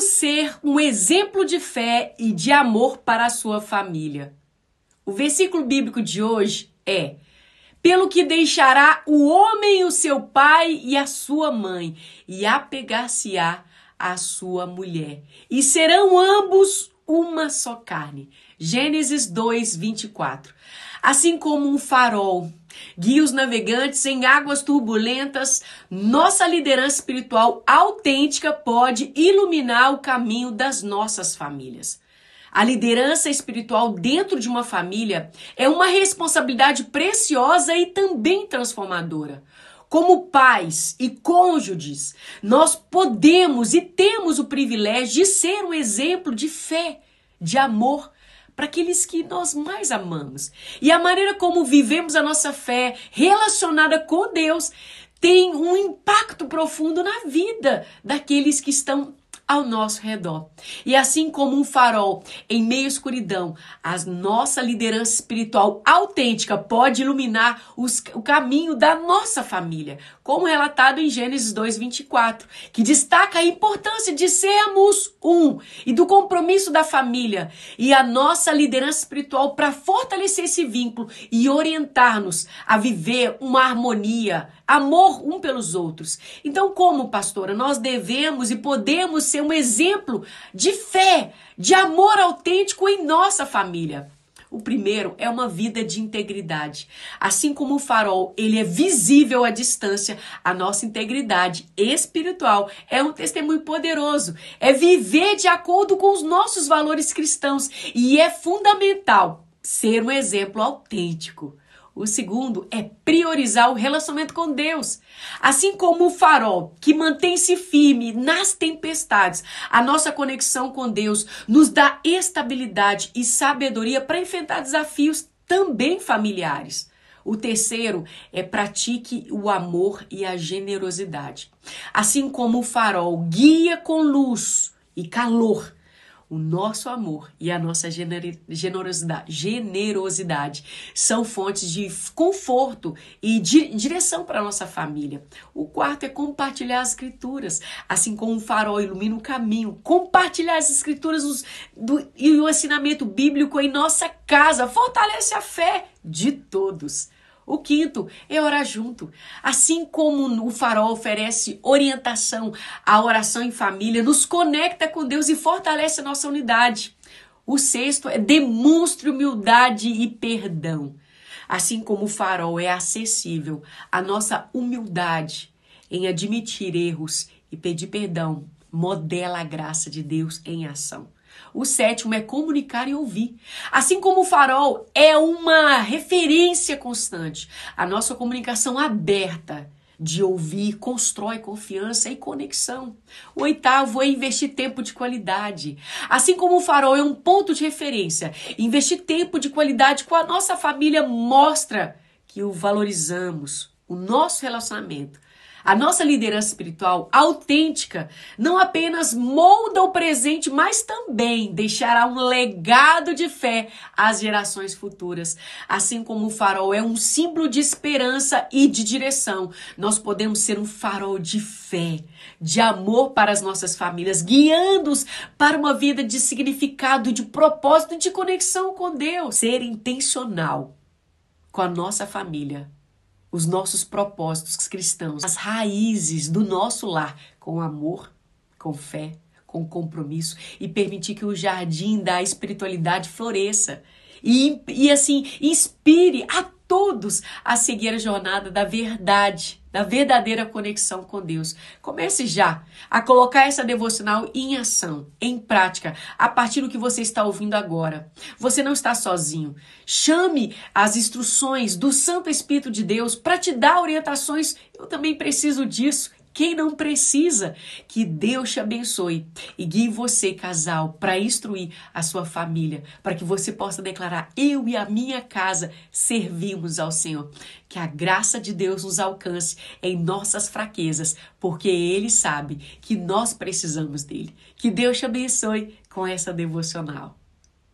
ser um exemplo de fé e de amor para a sua família. O versículo bíblico de hoje é: Pelo que deixará o homem o seu pai e a sua mãe, e apegar-se-á à sua mulher, e serão ambos uma só carne. Gênesis 2, 24. Assim como um farol guia os navegantes em águas turbulentas, nossa liderança espiritual autêntica pode iluminar o caminho das nossas famílias. A liderança espiritual dentro de uma família é uma responsabilidade preciosa e também transformadora. Como pais e cônjuges, nós podemos e temos o privilégio de ser um exemplo de fé, de amor para aqueles que nós mais amamos. E a maneira como vivemos a nossa fé relacionada com Deus tem um impacto profundo na vida daqueles que estão ao nosso redor. E assim como um farol em meio à escuridão, a nossa liderança espiritual autêntica pode iluminar os, o caminho da nossa família, como relatado em Gênesis 2:24, que destaca a importância de sermos um e do compromisso da família e a nossa liderança espiritual para fortalecer esse vínculo e orientar-nos a viver uma harmonia, amor um pelos outros. Então, como pastora, nós devemos e podemos ser um exemplo de fé, de amor autêntico em nossa família. O primeiro é uma vida de integridade. Assim como o farol, ele é visível à distância, a nossa integridade espiritual é um testemunho poderoso. É viver de acordo com os nossos valores cristãos e é fundamental ser um exemplo autêntico. O segundo é priorizar o relacionamento com Deus. Assim como o farol que mantém-se firme nas tempestades, a nossa conexão com Deus nos dá estabilidade e sabedoria para enfrentar desafios também familiares. O terceiro é pratique o amor e a generosidade. Assim como o farol guia com luz e calor o nosso amor e a nossa generosidade, generosidade são fontes de conforto e de direção para a nossa família. O quarto é compartilhar as escrituras, assim como um farol ilumina o caminho. Compartilhar as escrituras os, do, e o ensinamento bíblico em nossa casa fortalece a fé de todos. O quinto é orar junto. Assim como o farol oferece orientação à oração em família, nos conecta com Deus e fortalece a nossa unidade. O sexto é demonstre humildade e perdão. Assim como o farol é acessível, a nossa humildade em admitir erros e pedir perdão modela a graça de Deus em ação. O sétimo é comunicar e ouvir. Assim como o farol é uma referência constante, a nossa comunicação aberta de ouvir constrói confiança e conexão. O oitavo é investir tempo de qualidade. Assim como o farol é um ponto de referência, investir tempo de qualidade com a nossa família mostra que o valorizamos, o nosso relacionamento a nossa liderança espiritual autêntica não apenas molda o presente, mas também deixará um legado de fé às gerações futuras. Assim como o farol é um símbolo de esperança e de direção, nós podemos ser um farol de fé, de amor para as nossas famílias, guiando-os para uma vida de significado, de propósito e de conexão com Deus. Ser intencional com a nossa família os nossos propósitos cristãos, as raízes do nosso lar com amor, com fé, com compromisso e permitir que o jardim da espiritualidade floresça. E, e assim inspire a todos a seguir a jornada da verdade, da verdadeira conexão com Deus. Comece já a colocar essa devocional em ação, em prática, a partir do que você está ouvindo agora. Você não está sozinho. Chame as instruções do Santo Espírito de Deus para te dar orientações. Eu também preciso disso. Quem não precisa, que Deus te abençoe e guie você, casal, para instruir a sua família, para que você possa declarar: Eu e a minha casa servimos ao Senhor. Que a graça de Deus nos alcance em nossas fraquezas, porque Ele sabe que nós precisamos dele. Que Deus te abençoe com essa devocional.